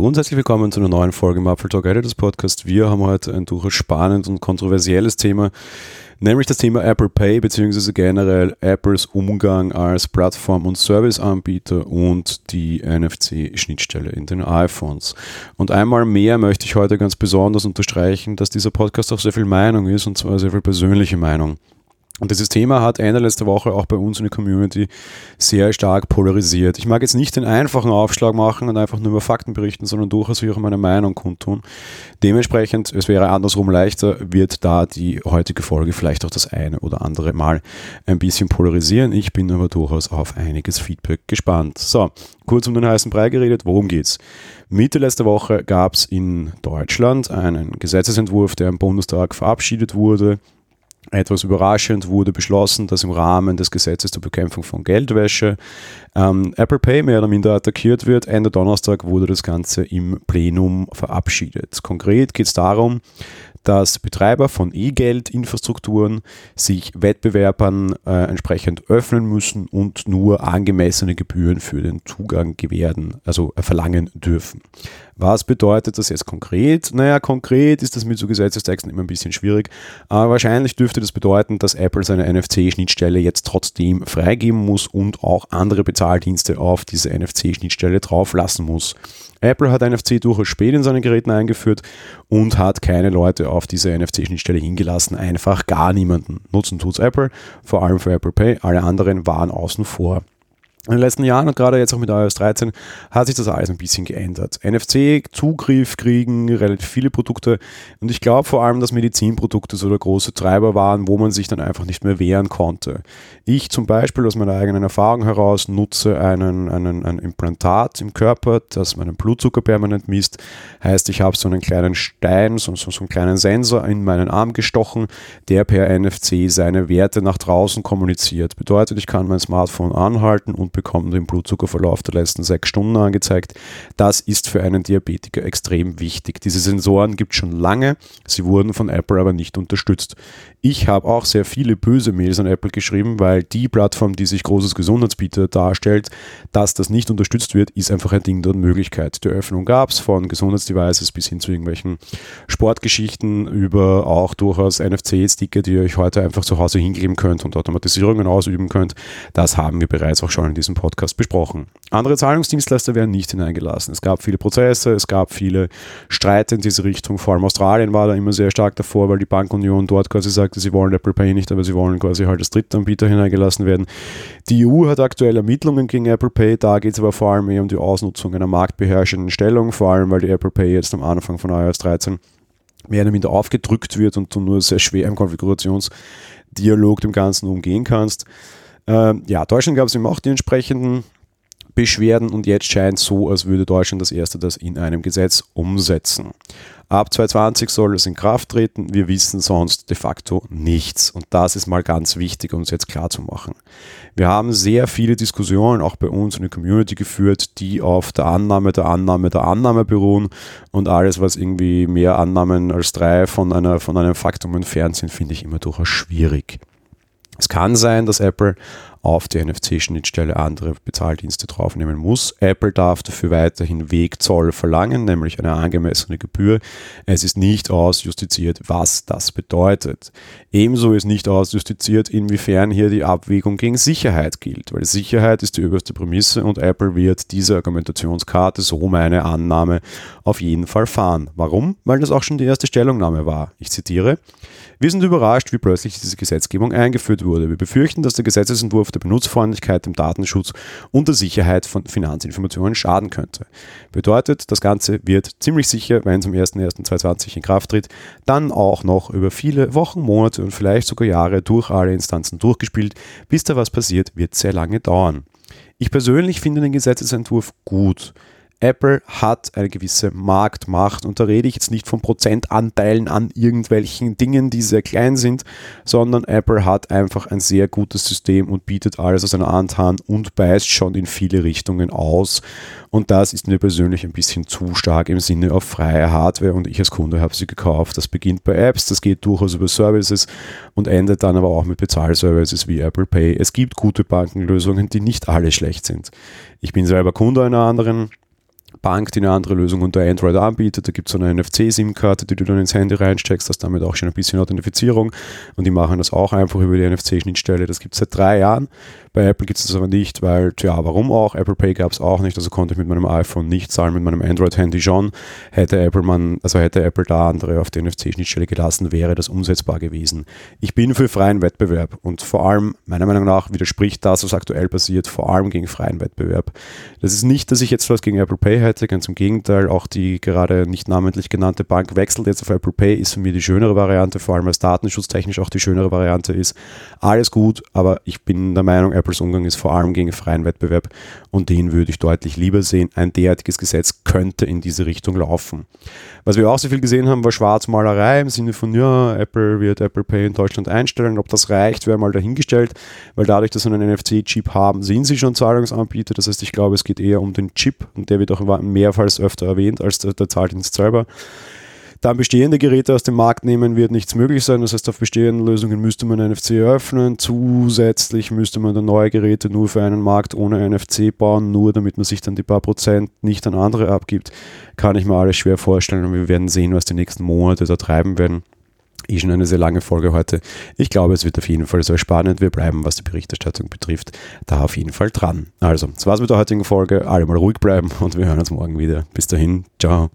Hallo und herzlich willkommen zu einer neuen Folge im Apple Talk Editors Podcast. Wir haben heute ein durchaus spannendes und kontroversielles Thema, nämlich das Thema Apple Pay bzw. generell Apples Umgang als Plattform- und Serviceanbieter und die NFC-Schnittstelle in den iPhones. Und einmal mehr möchte ich heute ganz besonders unterstreichen, dass dieser Podcast auch sehr viel Meinung ist und zwar sehr viel persönliche Meinung. Und dieses Thema hat Ende letzter Woche auch bei uns in der Community sehr stark polarisiert. Ich mag jetzt nicht den einfachen Aufschlag machen und einfach nur über Fakten berichten, sondern durchaus auch meine Meinung kundtun. Dementsprechend, es wäre andersrum leichter, wird da die heutige Folge vielleicht auch das eine oder andere Mal ein bisschen polarisieren. Ich bin aber durchaus auf einiges Feedback gespannt. So, kurz um den heißen Brei geredet, worum geht's? Mitte letzter Woche gab es in Deutschland einen Gesetzesentwurf, der im Bundestag verabschiedet wurde etwas überraschend wurde beschlossen, dass im Rahmen des Gesetzes zur Bekämpfung von Geldwäsche ähm, Apple Pay mehr oder minder attackiert wird. Ende Donnerstag wurde das Ganze im Plenum verabschiedet. Konkret geht es darum, dass Betreiber von E-Geld-Infrastrukturen sich Wettbewerbern äh, entsprechend öffnen müssen und nur angemessene Gebühren für den Zugang gewähren, also äh, verlangen dürfen. Was bedeutet das jetzt konkret? Naja, konkret ist das mit so Gesetzestexten immer ein bisschen schwierig, aber wahrscheinlich dürfte das bedeuten, dass Apple seine NFC-Schnittstelle jetzt trotzdem freigeben muss und auch andere Bezahldienste auf diese NFC-Schnittstelle drauflassen muss. Apple hat NFC durchaus spät in seinen Geräten eingeführt und hat keine Leute auf diese NFC-Schnittstelle hingelassen. Einfach gar niemanden. Nutzen tut's Apple, vor allem für Apple Pay. Alle anderen waren außen vor. In den letzten Jahren und gerade jetzt auch mit iOS 13 hat sich das alles ein bisschen geändert. NFC-Zugriff kriegen relativ viele Produkte und ich glaube vor allem, dass Medizinprodukte so der große Treiber waren, wo man sich dann einfach nicht mehr wehren konnte. Ich zum Beispiel aus meiner eigenen Erfahrung heraus nutze einen, einen, ein Implantat im Körper, das meinen Blutzucker permanent misst. Heißt, ich habe so einen kleinen Stein, so, so, so einen kleinen Sensor in meinen Arm gestochen, der per NFC seine Werte nach draußen kommuniziert. Bedeutet, ich kann mein Smartphone anhalten und bekommen den Blutzuckerverlauf der letzten sechs Stunden angezeigt. Das ist für einen Diabetiker extrem wichtig. Diese Sensoren gibt es schon lange, sie wurden von Apple aber nicht unterstützt. Ich habe auch sehr viele böse Mails an Apple geschrieben, weil die Plattform, die sich großes Gesundheitsbieter darstellt, dass das nicht unterstützt wird, ist einfach ein Ding der Möglichkeit. Die Öffnung gab es von Gesundheitsdevices bis hin zu irgendwelchen Sportgeschichten über auch durchaus NFC-Sticker, die ihr euch heute einfach zu Hause hinkleben könnt und Automatisierungen ausüben könnt. Das haben wir bereits auch schon in diesem Podcast besprochen. Andere Zahlungsdienstleister werden nicht hineingelassen. Es gab viele Prozesse, es gab viele Streite in diese Richtung. Vor allem Australien war da immer sehr stark davor, weil die Bankunion dort quasi sagt, sagte, sie wollen Apple Pay nicht, aber sie wollen quasi halt als Drittanbieter hineingelassen werden. Die EU hat aktuell Ermittlungen gegen Apple Pay, da geht es aber vor allem eher um die Ausnutzung einer marktbeherrschenden Stellung, vor allem weil die Apple Pay jetzt am Anfang von iOS 13 mehr oder minder aufgedrückt wird und du nur sehr schwer im Konfigurationsdialog dem Ganzen umgehen kannst. Ähm, ja, Deutschland gab es eben auch die entsprechenden Beschwerden und jetzt scheint es so, als würde Deutschland das erste das in einem Gesetz umsetzen. Ab 2020 soll es in Kraft treten. Wir wissen sonst de facto nichts. Und das ist mal ganz wichtig, es jetzt klar zu machen. Wir haben sehr viele Diskussionen auch bei uns in der Community geführt, die auf der Annahme der Annahme der Annahme beruhen. Und alles, was irgendwie mehr Annahmen als drei von, einer, von einem Faktum entfernt sind, finde ich immer durchaus schwierig. Es kann sein, dass Apple auf die NFC-Schnittstelle andere Bezahldienste draufnehmen muss. Apple darf dafür weiterhin Wegzoll verlangen, nämlich eine angemessene Gebühr. Es ist nicht ausjustiziert, was das bedeutet. Ebenso ist nicht ausjustiziert, inwiefern hier die Abwägung gegen Sicherheit gilt, weil Sicherheit ist die oberste Prämisse und Apple wird diese Argumentationskarte, so meine Annahme, auf jeden Fall fahren. Warum? Weil das auch schon die erste Stellungnahme war. Ich zitiere, wir sind überrascht, wie plötzlich diese Gesetzgebung eingeführt wurde. Wir befürchten, dass der Gesetzesentwurf der Benutzerfreundlichkeit, dem Datenschutz und der Sicherheit von Finanzinformationen schaden könnte. Bedeutet, das Ganze wird ziemlich sicher, wenn es am 01.01.2020 in Kraft tritt, dann auch noch über viele Wochen, Monate und vielleicht sogar Jahre durch alle Instanzen durchgespielt. Bis da was passiert, wird sehr lange dauern. Ich persönlich finde den Gesetzesentwurf gut. Apple hat eine gewisse Marktmacht und da rede ich jetzt nicht von Prozentanteilen an irgendwelchen Dingen, die sehr klein sind, sondern Apple hat einfach ein sehr gutes System und bietet alles aus einer Hand an und beißt schon in viele Richtungen aus. Und das ist mir persönlich ein bisschen zu stark im Sinne auf freie Hardware und ich als Kunde habe sie gekauft. Das beginnt bei Apps, das geht durchaus über Services und endet dann aber auch mit Bezahlservices wie Apple Pay. Es gibt gute Bankenlösungen, die nicht alle schlecht sind. Ich bin selber Kunde einer anderen Bank, die eine andere Lösung unter Android anbietet. Da gibt es so eine NFC-SIM-Karte, die du dann ins Handy reinsteckst, hast damit auch schon ein bisschen Authentifizierung und die machen das auch einfach über die NFC-Schnittstelle. Das gibt es seit drei Jahren. Bei Apple gibt es das aber nicht, weil, tja, warum auch? Apple Pay gab es auch nicht, also konnte ich mit meinem iPhone nicht zahlen, mit meinem Android-Handy schon. Hätte Apple man, also hätte Apple da andere auf die NFC-Schnittstelle gelassen, wäre das umsetzbar gewesen. Ich bin für freien Wettbewerb und vor allem, meiner Meinung nach, widerspricht das, was aktuell passiert, vor allem gegen freien Wettbewerb. Das ist nicht, dass ich jetzt was gegen Apple Pay hätte, ganz im Gegenteil, auch die gerade nicht namentlich genannte Bank wechselt jetzt auf Apple Pay, ist für mich die schönere Variante, vor allem als datenschutztechnisch auch die schönere Variante ist. Alles gut, aber ich bin der Meinung, Apples Umgang ist vor allem gegen freien Wettbewerb und den würde ich deutlich lieber sehen. Ein derartiges Gesetz könnte in diese Richtung laufen. Was wir auch so viel gesehen haben, war Schwarzmalerei im Sinne von, ja, Apple wird Apple Pay in Deutschland einstellen. Ob das reicht, wäre mal dahingestellt, weil dadurch, dass sie einen NFC-Chip haben, sind sie schon Zahlungsanbieter. Das heißt, ich glaube, es geht eher um den Chip und der wird auch mehrfals öfter erwähnt als der, der Zahldienst selber dann bestehende Geräte aus dem Markt nehmen, wird nichts möglich sein. Das heißt, auf bestehenden Lösungen müsste man NFC eröffnen. Zusätzlich müsste man dann neue Geräte nur für einen Markt ohne NFC bauen, nur damit man sich dann die paar Prozent nicht an andere abgibt. Kann ich mir alles schwer vorstellen und wir werden sehen, was die nächsten Monate da treiben werden eh schon eine sehr lange Folge heute. Ich glaube, es wird auf jeden Fall sehr spannend. Wir bleiben, was die Berichterstattung betrifft, da auf jeden Fall dran. Also, das war's mit der heutigen Folge. Alle mal ruhig bleiben und wir hören uns morgen wieder. Bis dahin, ciao.